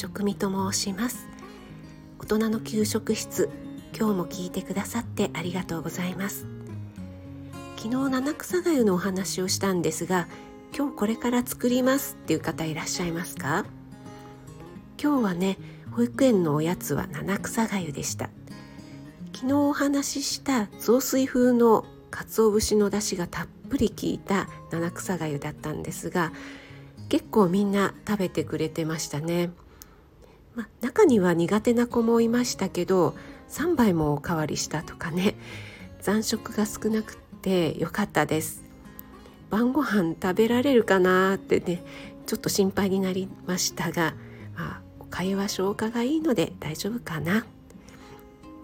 食味と申します。大人の給食室今日も聞いてくださってありがとうございます。昨日七草がゆのお話をしたんですが今日これから作りますっていう方いらっしゃいますか？今日はね保育園のおやつは七草がゆでした。昨日お話しした雑炊風の鰹節の出汁がたっぷり効いた七草がゆだったんですが結構みんな食べてくれてましたね、ま中には苦手な子もいましたけど3杯もおかわりしたとかね。残食が少なくてよかったです。晩ご飯食べられるかなってねちょっと心配になりましたが、まあ、おかゆは消化がいいので大丈夫かな。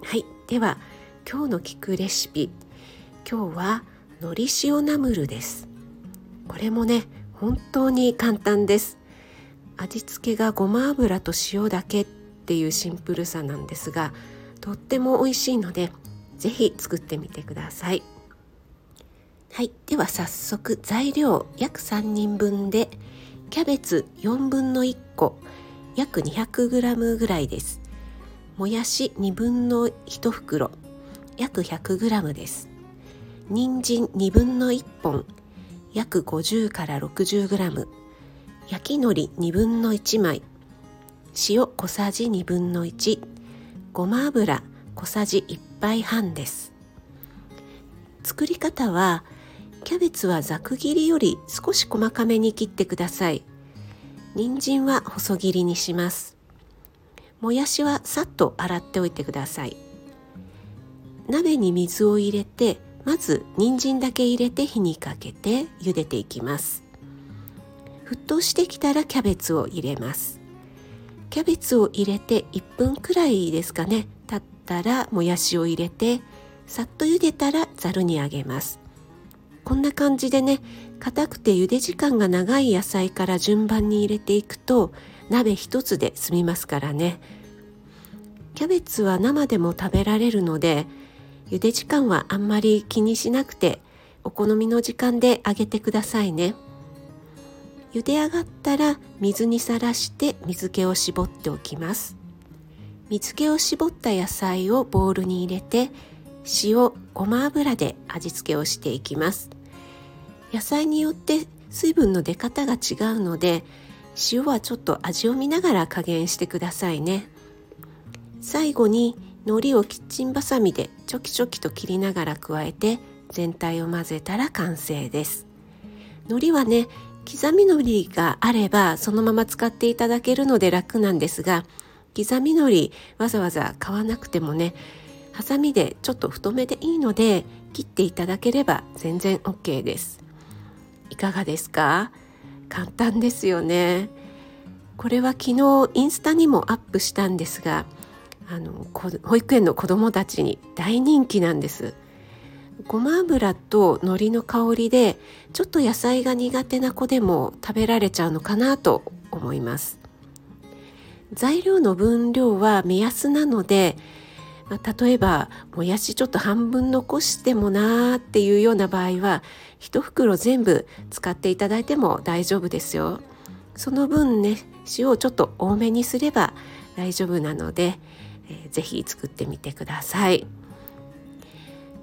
はい。では今日の聞くレシピ。今日はのり塩ナムルです。これもね本当に簡単です。味付けがごま油と塩だけっていうシンプルさなんですがとっても美味しいのでぜひ作ってみてください。はい。では早速材料約3人分でキャベツ4分の1個約 200g ぐらいです。もやし2分の1袋約 100g です。人参2分の1本約50から 60g 焼き海苔2分の1枚。塩小さじ2分の1ごま油小さじ1杯半です。作り方はキャベツはざく切りより少し細かめに切ってください。人参は細切りにします。もやしはさっと洗っておいてください。鍋に水を入れてまず人参だけ入れて火にかけて茹でていきます。沸騰してきたらキャベツを入れます。キャベツを入れて1分くらいですかね。経ったらもやしを入れてさっと茹でたらざるにあげます。こんな感じでね硬くて茹で時間が長い野菜から順番に入れていくと鍋一つで済みますからね。キャベツは生でも食べられるので茹で時間はあんまり気にしなくてお好みの時間で揚げてくださいね。茹で上がったら水にさらして水気を絞っておきます。水気を絞った野菜をボウルに入れて塩ごま油で味付けをしていきます。野菜によって水分の出方が違うので塩はちょっと味を見ながら加減してくださいね。最後に海苔をキッチンバサミでチョキチョキと切りながら加えて全体を混ぜたら完成です。海苔はね刻み海苔があればそのまま使っていただけるので楽なんですが刻み海苔わざわざ買わなくてもねハサミでちょっと太めでいいので切っていただければ全然 OK です。いかがですか？簡単ですよね。これは昨日インスタにもアップしたんですがあの保育園の子どもたちに大人気なんです。ごま油と海苔の香りでちょっと野菜が苦手な子でも食べられちゃうのかなと思います。材料の分量は目安なので、ま、例えばもやしちょっと半分残してもなーっていうような場合は1袋全部使っていただいても大丈夫ですよ。その分ね塩をちょっと多めにすれば大丈夫なのでえー、ぜひ作ってみてください。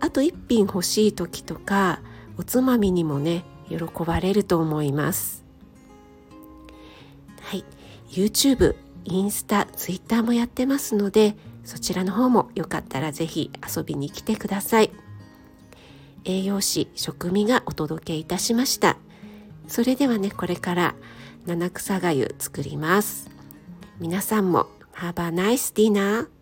あと1品欲しい時とかおつまみにもね喜ばれると思います。はい。YouTube インスタ Twitter もやってますのでそちらの方もよかったらぜひ遊びに来てください。栄養士食味がお届けいたしました。それではねこれから七草がゆ作ります。皆さんも Have a nice dinner